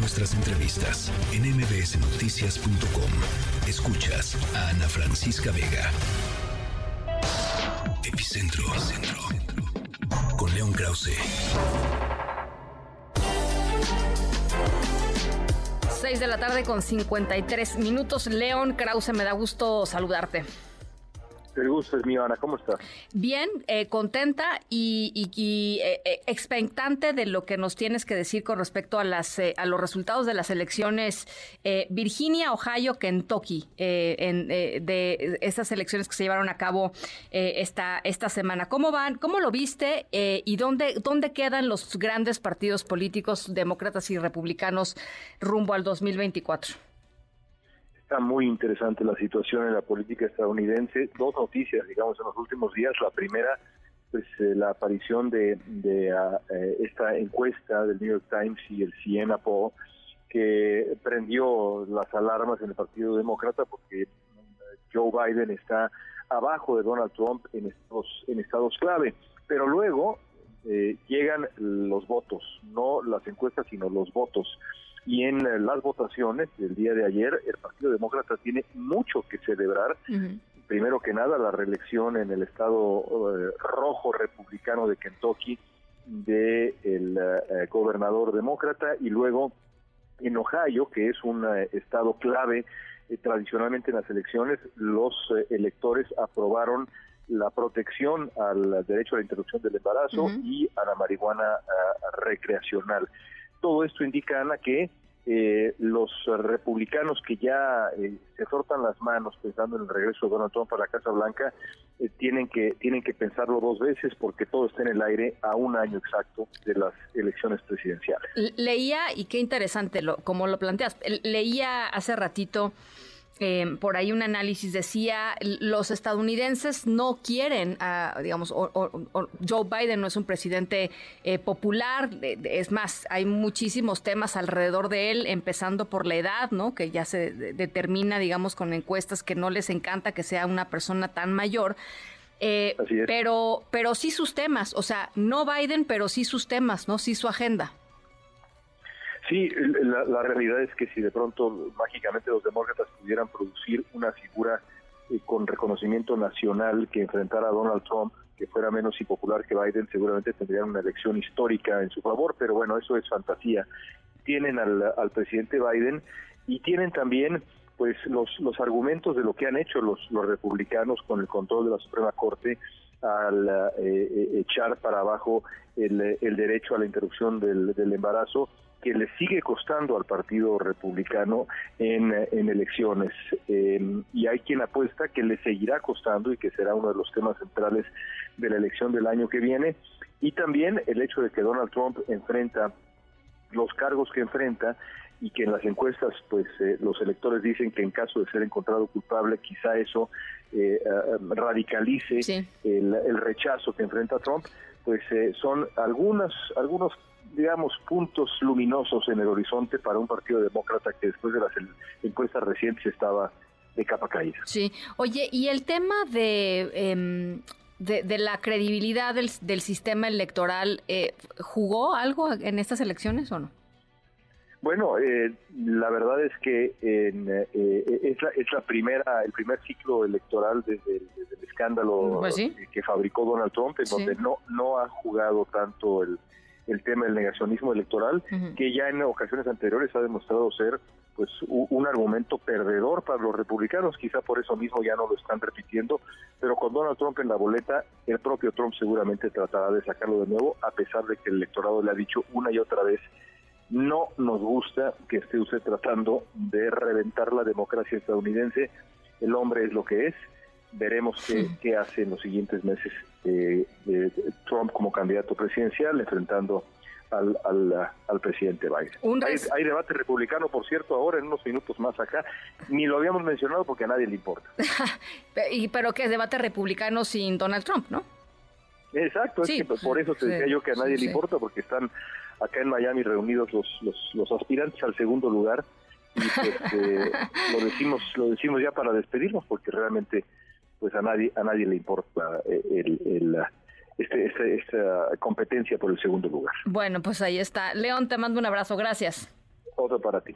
nuestras entrevistas en mbsnoticias.com. Escuchas a Ana Francisca Vega. Epicentro. Epicentro. Con León Krause. 6 de la tarde con 53 minutos. León Krause, me da gusto saludarte. El gusto es mío, Ana. ¿Cómo estás? Bien, eh, contenta y, eh, eh, expectante de lo que nos tienes que decir con respecto a las a los resultados de las elecciones Virginia, Ohio, Kentucky, en, de esas elecciones que se llevaron a cabo esta esta semana. ¿Cómo van? ¿Cómo lo viste? ¿Y dónde dónde quedan los grandes partidos políticos, demócratas y republicanos, rumbo al 2024? Está muy interesante la situación en la política estadounidense. Dos noticias, digamos, en los últimos días. La primera, pues eh, la aparición de, de eh, esta encuesta del New York Times y el Siena Poll, que prendió las alarmas en el Partido Demócrata porque Joe Biden está abajo de Donald Trump en estados, en estados clave. Pero luego eh, llegan los votos, no las encuestas, sino los votos y en las votaciones del día de ayer el Partido Demócrata tiene mucho que celebrar. Primero que nada la reelección en el estado eh, rojo republicano de Kentucky de el eh, gobernador demócrata y luego en Ohio, que es un eh, estado clave tradicionalmente en las elecciones, los electores aprobaron la protección al derecho a la interrupción del embarazo y a la marihuana recreacional. Todo esto indica, Ana, que eh, los republicanos que ya eh, se frotan las manos pensando en el regreso de Donald Trump a la Casa Blanca eh, tienen que tienen que pensarlo dos veces porque todo está en el aire a un año exacto de las elecciones presidenciales. Leía y qué interesante lo como lo planteas. Leía hace ratito eh, por ahí un análisis decía, los estadounidenses no quieren, digamos, Joe Biden no es un presidente eh, popular, es más, hay muchísimos temas alrededor de él, empezando por la edad, ¿no? Que ya se determina, digamos, con encuestas que no les encanta que sea una persona tan mayor. Eh, pero, pero sí sus temas, o sea, no Biden, pero sí sus temas, ¿no? Sí su agenda. Sí, la, realidad es que si de pronto mágicamente los demócratas pudieran producir una figura eh, con reconocimiento nacional que enfrentara a Donald Trump, que fuera menos impopular que Biden, seguramente tendrían una elección histórica en su favor, pero bueno, eso es fantasía. Tienen al, presidente Biden y tienen también pues los, los argumentos de lo que han hecho los, los republicanos con el control de la Suprema Corte al eh, eh, echar para abajo el, el, derecho a la interrupción del, del embarazo que le sigue costando al Partido Republicano en, elecciones. Em, y hay quien apuesta que le seguirá costando y que será uno de los temas centrales de la elección del año que viene. Y también el hecho de que Donald Trump enfrenta los cargos que enfrenta y que en las encuestas pues eh, los electores dicen que en caso de ser encontrado culpable quizá eso eh, eh, radicalice el, el, rechazo que enfrenta Trump pues son algunas algunos digamos, puntos luminosos en el horizonte para un partido demócrata que después de las encuestas recientes estaba de capa caída. Sí, oye, y el tema de... Em, de, la credibilidad del, del sistema electoral, eh, ¿jugó algo en estas elecciones o no? Bueno, eh, la verdad es que en, eh, es, la, es, la, primera, el primer ciclo electoral desde, el escándalo pues que fabricó Donald Trump, en donde no, no ha jugado tanto el, el tema del negacionismo electoral, que ya en ocasiones anteriores ha demostrado ser pues un argumento perdedor para los republicanos, quizá por eso mismo ya no lo están repitiendo, pero con Donald Trump en la boleta, el propio Trump seguramente tratará de sacarlo de nuevo, a pesar de que el electorado le ha dicho una y otra vez, no nos gusta que esté usted tratando de reventar la democracia estadounidense, el hombre es lo que es, veremos qué, qué hace en los siguientes meses eh, Trump como candidato presidencial enfrentando al, al, presidente Biden. Hay, debate republicano, por cierto, ahora en unos minutos más acá. Ni lo habíamos mencionado porque a nadie le importa. y ¿Pero qué es debate republicano sin Donald Trump, no? Exacto, es que por eso te decía yo que a nadie le importa porque están acá en Miami reunidos los, los, los aspirantes al segundo lugar y pues, eh, lo decimos lo decimos ya para despedirnos porque realmente pues a nadie a nadie le importa eh, el, este, este, competencia por el segundo lugar. Bueno, pues ahí está. León, te mando un abrazo. Gracias. Otro para ti.